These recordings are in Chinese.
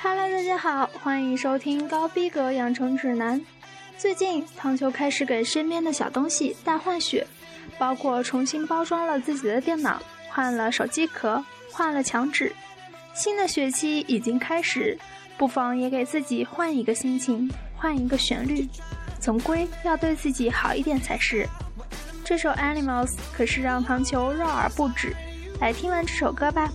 Hello，大家好，欢迎收听高逼格养成指南。最近，糖球开始给身边的小东西大换血，包括重新包装了自己的电脑，换了手机壳，换了墙纸。新的学期已经开始，不妨也给自己换一个心情，换一个旋律，总归要对自己好一点才是。这首《Animals》可是让糖球绕耳不止。来听完这首歌吧。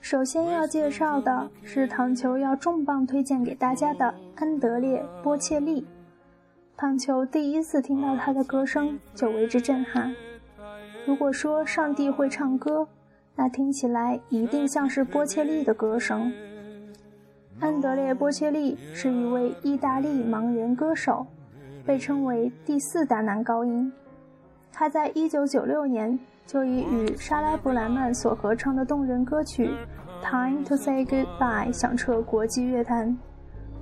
首先要介绍的是糖球要重磅推荐给大家的安德烈·波切利。糖球第一次听到他的歌声就为之震撼。如果说上帝会唱歌，那听起来一定像是波切利的歌声。安德烈·波切利是一位意大利盲人歌手。被称为第四大男高音，他在1996年就以与莎拉·布莱曼所合唱的动人歌曲《Time to Say Goodbye》响彻国际乐坛。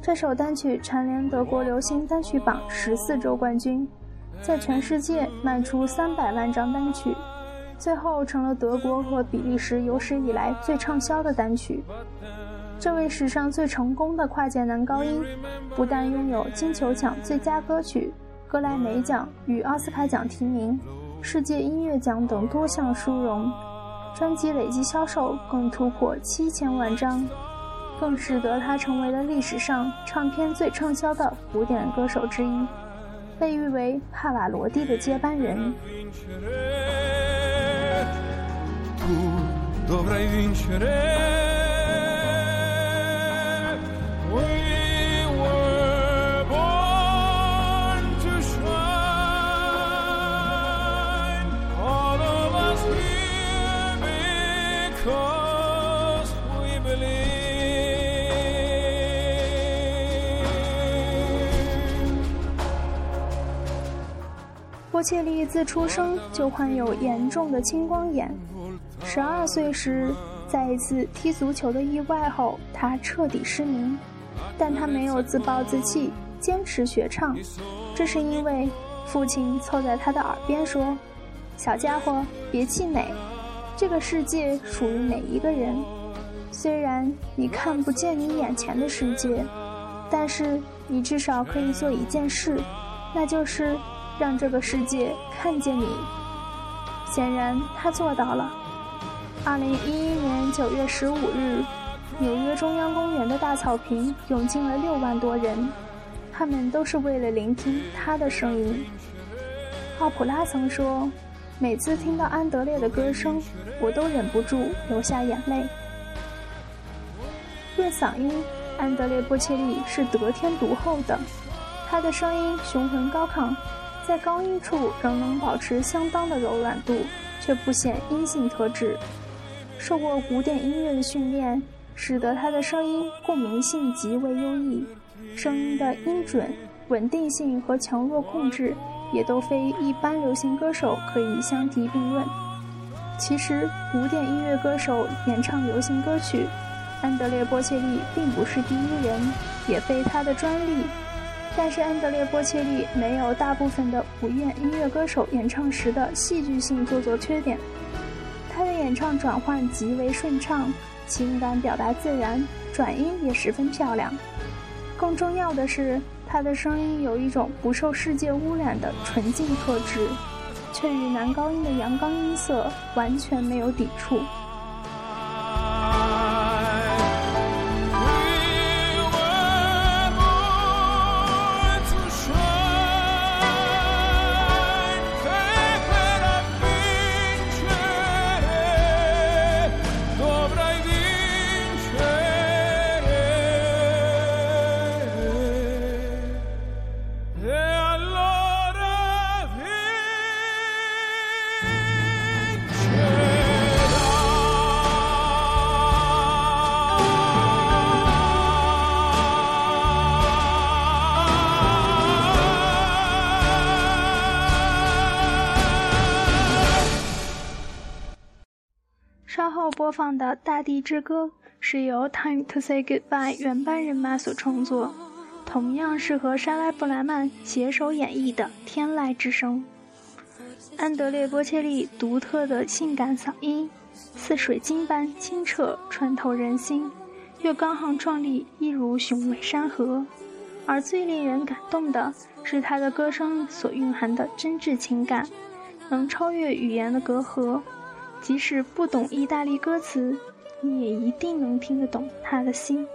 这首单曲蝉联德国流行单曲榜十四周冠军，在全世界卖出三百万张单曲，最后成了德国和比利时有史以来最畅销的单曲。这位史上最成功的跨界男高音，不但拥有金球奖最佳歌曲、格莱美奖与奥斯卡奖提名，世界音乐奖等多项殊荣，专辑累计销售更突破七千万张，更使得他成为了历史上唱片最畅销的古典歌手之一，被誉为帕瓦罗蒂的接班人。切利自出生就患有严重的青光眼，十二岁时，在一次踢足球的意外后，他彻底失明。但他没有自暴自弃，坚持学唱，这是因为父亲凑在他的耳边说：“小家伙，别气馁。”这个世界属于每一个人，虽然你看不见你眼前的世界，但是你至少可以做一件事，那就是让这个世界看见你。显然，他做到了。二零一一年九月十五日，纽约中央公园的大草坪涌进了六万多人，他们都是为了聆听他的声音。奥普拉曾说。每次听到安德烈的歌声，我都忍不住流下眼泪。论嗓音，安德烈波切利是得天独厚的。他的声音雄浑高亢，在高音处仍能保持相当的柔软度，却不显阴性特质。受过古典音乐的训练，使得他的声音共鸣性极为优异，声音的音准、稳定性和强弱控制。也都非一般流行歌手可以相提并论。其实，古典音乐歌手演唱流行歌曲，安德烈·波切利并不是第一人，也非他的专利。但是，安德烈·波切利没有大部分的古典音乐歌手演唱时的戏剧性做作缺点。他的演唱转换极为顺畅，情感表达自然，转音也十分漂亮。更重要的是。他的声音有一种不受世界污染的纯净特质，却与男高音的阳刚音色完全没有抵触。放的《大地之歌》是由《Time to Say Goodbye》原班人马所创作，同样是和莎拉·布莱曼携手演绎的《天籁之声》。安德烈·波切利独特的性感嗓音，似水晶般清澈穿透人心，又高昂壮丽，一如雄伟山河。而最令人感动的是他的歌声所蕴含的真挚情感，能超越语言的隔阂。即使不懂意大利歌词，你也一定能听得懂他的心。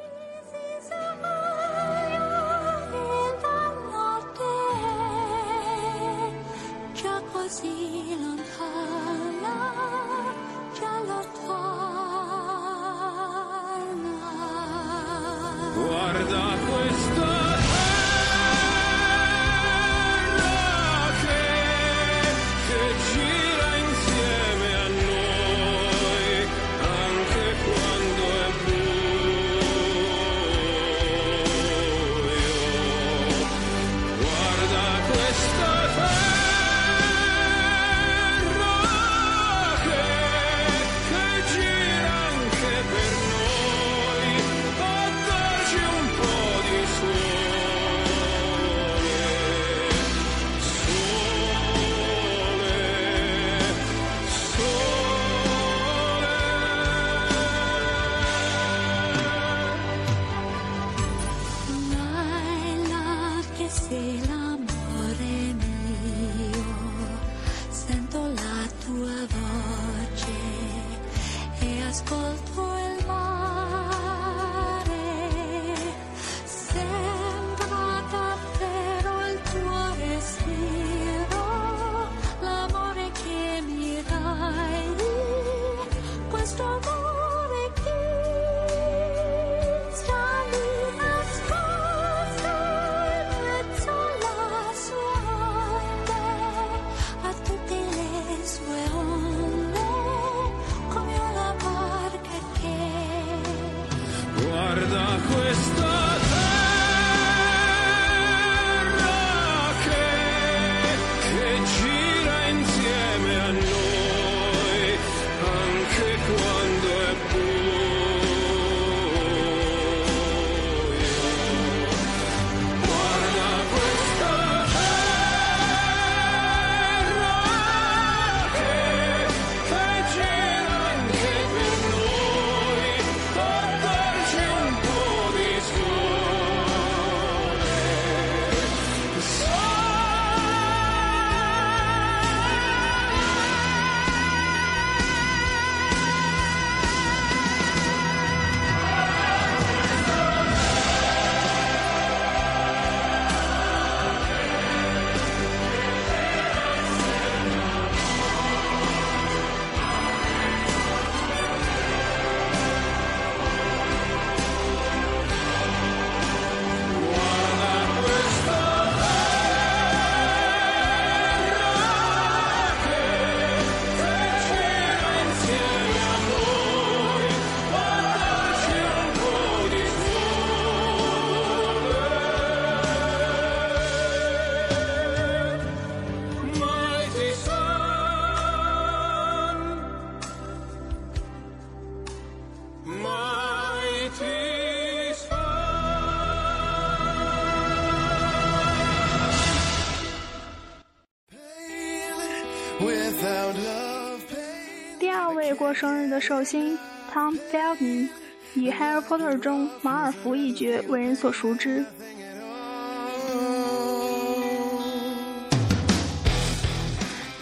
生日的寿星 Tom Felton，以《Harry Potter》中马尔福一角为人所熟知。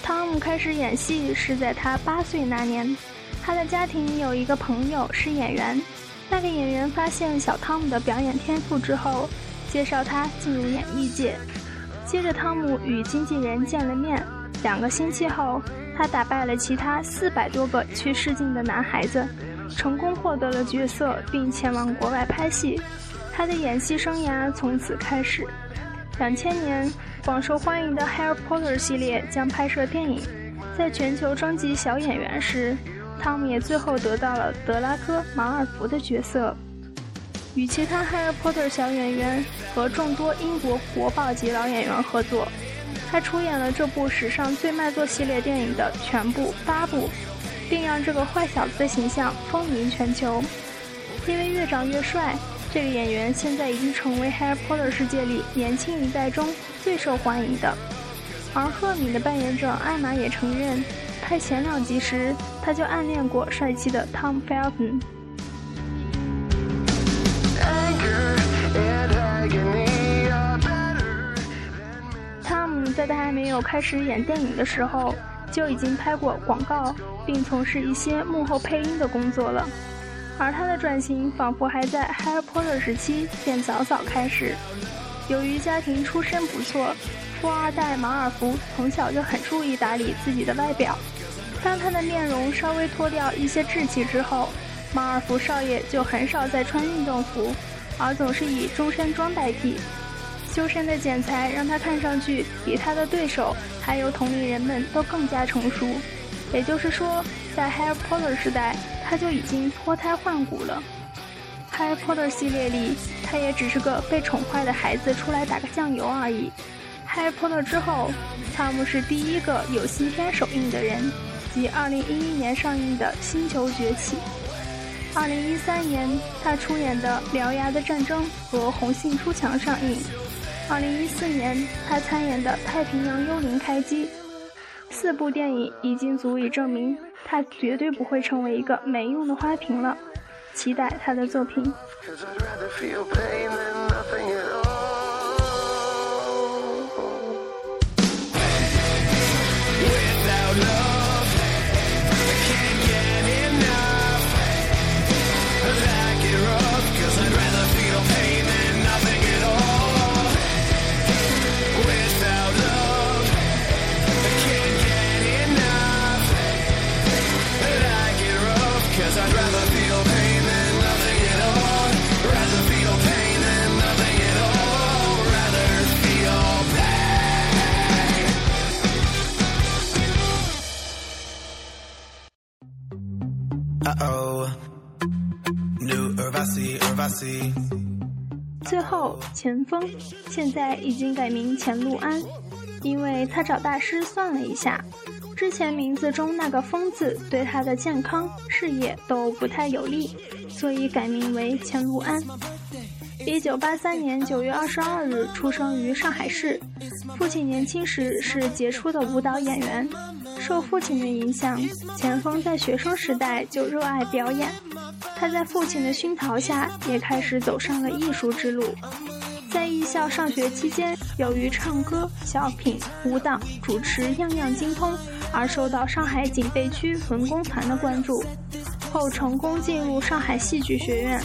汤姆开始演戏是在他八岁那年，他的家庭有一个朋友是演员，那个演员发现小汤姆的表演天赋之后，介绍他进入演艺界。接着，汤姆与经纪人见了面，两个星期后。他打败了其他四百多个去试镜的男孩子，成功获得了角色，并前往国外拍戏。他的演戏生涯从此开始。两千年，广受欢迎的《Harry Potter》系列将拍摄电影，在全球征集小演员时，汤姆也最后得到了德拉科·马尔福的角色。与其他《Harry Potter》小演员和众多英国国宝级老演员合作。他出演了这部史上最卖座系列电影的全部八部，并让这个坏小子的形象风靡全球。因为越长越帅，这个演员现在已经成为《Harry Potter》世界里年轻一代中最受欢迎的。而赫敏的扮演者艾玛也承认，拍前两集时他就暗恋过帅气的 Tom Felton。在还没有开始演电影的时候，就已经拍过广告，并从事一些幕后配音的工作了。而他的转型仿佛还在《Harry Potter》时期便早早开始。由于家庭出身不错，富二代马尔福从小就很注意打理自己的外表。当他的面容稍微脱掉一些稚气之后，马尔福少爷就很少再穿运动服，而总是以中山装代替。修身的剪裁让他看上去比他的对手还有同龄人们都更加成熟，也就是说，在 Harry Potter 时代他就已经脱胎换骨了。Harry Potter 系列里，他也只是个被宠坏的孩子，出来打个酱油而已。Harry Potter 之后，汤姆是第一个有新片首映的人，即2011年上映的《星球崛起》。2013年，他出演的《獠牙的战争》和《红杏出墙》上映。二零一四年，他参演的《太平洋幽灵》开机，四部电影已经足以证明他绝对不会成为一个没用的花瓶了。期待他的作品。最后，钱枫现在已经改名钱路安，因为他找大师算了一下，之前名字中那个“枫”字对他的健康、事业都不太有利，所以改名为钱路安。一九八三年九月二十二日出生于上海市，父亲年轻时是杰出的舞蹈演员。受父亲的影响，钱枫在学生时代就热爱表演。他在父亲的熏陶下，也开始走上了艺术之路。在艺校上学期间，由于唱歌、小品、舞蹈、主持样样精通，而受到上海警备区文工团的关注，后成功进入上海戏剧学院。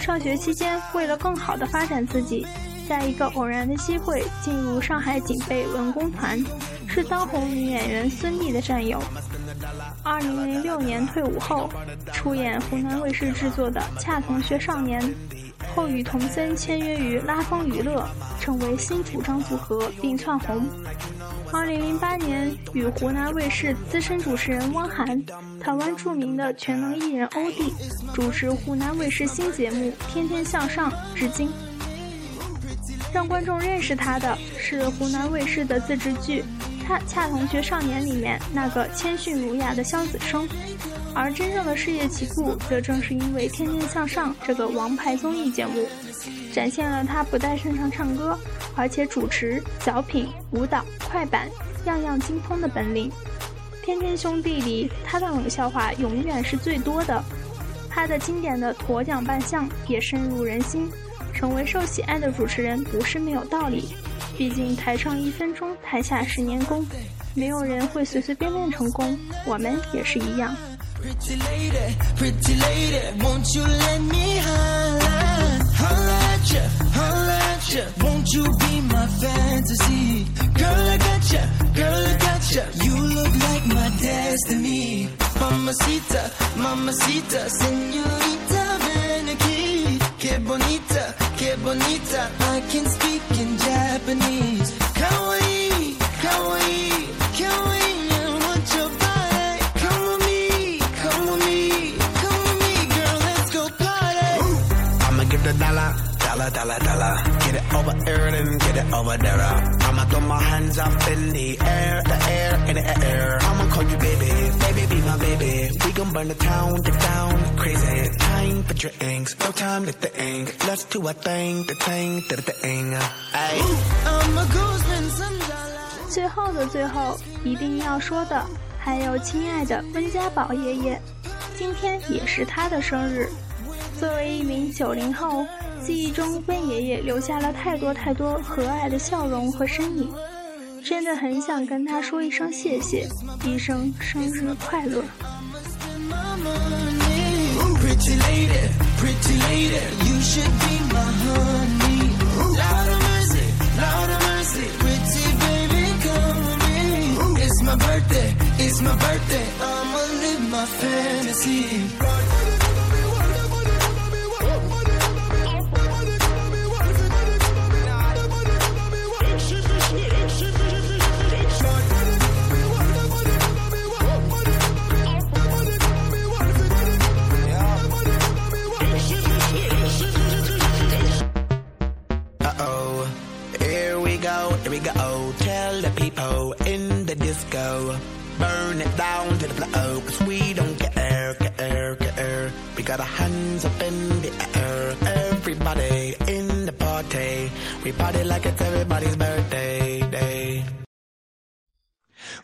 上学期间，为了更好地发展自己，在一个偶然的机会进入上海警备文工团。是当红女演员孙俪的战友。二零零六年退伍后，出演湖南卫视制作的《恰同学少年》，后与童森签约于拉风娱乐，成为新主张组合并窜红。二零零八年与湖南卫视资深主持人汪涵、台湾著名的全能艺人欧弟主持湖南卫视新节目《天天向上》，至今。让观众认识他的是湖南卫视的自制剧。恰恰同学少年里面那个谦逊儒雅的肖子升，而真正的事业起步，则正是因为《天天向上》这个王牌综艺节目，展现了他不但擅长唱歌，而且主持、小品、舞蹈、快板样样精通的本领。天天兄弟里，他的冷笑话永远是最多的。他的经典的驼奖扮相也深入人心，成为受喜爱的主持人不是没有道理。毕竟台上一分钟，台下十年功，没有人会随随便便成功，我们也是一样。Get it over there. I'ma throw my hands up in the air, the air, in the air. I'ma call you baby, baby, be my baby. We gon' burn the town, the town, crazy. Time for drinks, no time to think. Let's do a thing, the thing, the thing. Ay. I'm a ghost, 最后的最后，一定要说的，还有亲爱的温家宝爷爷，今天也是他的生日。作为一名九零后，记忆中温爷爷留下了太多太多和蔼的笑容和身影，真的很想跟他说一声谢谢，一声生日快乐。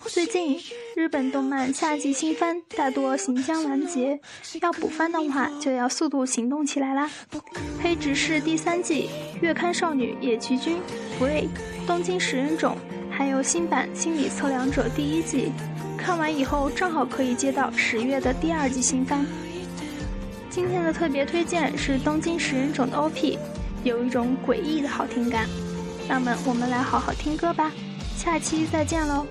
最近，日本动漫夏季新番大多行将完结，要补番的话就要速度行动起来啦。黑执事第三季、月刊少女野崎君、Free、东京食人种，还有新版心理测量者第一季，看完以后正好可以接到十月的第二季新番。今天的特别推荐是东京食人种的 OP，有一种诡异的好听感。那么我们来好好听歌吧，下期再见喽。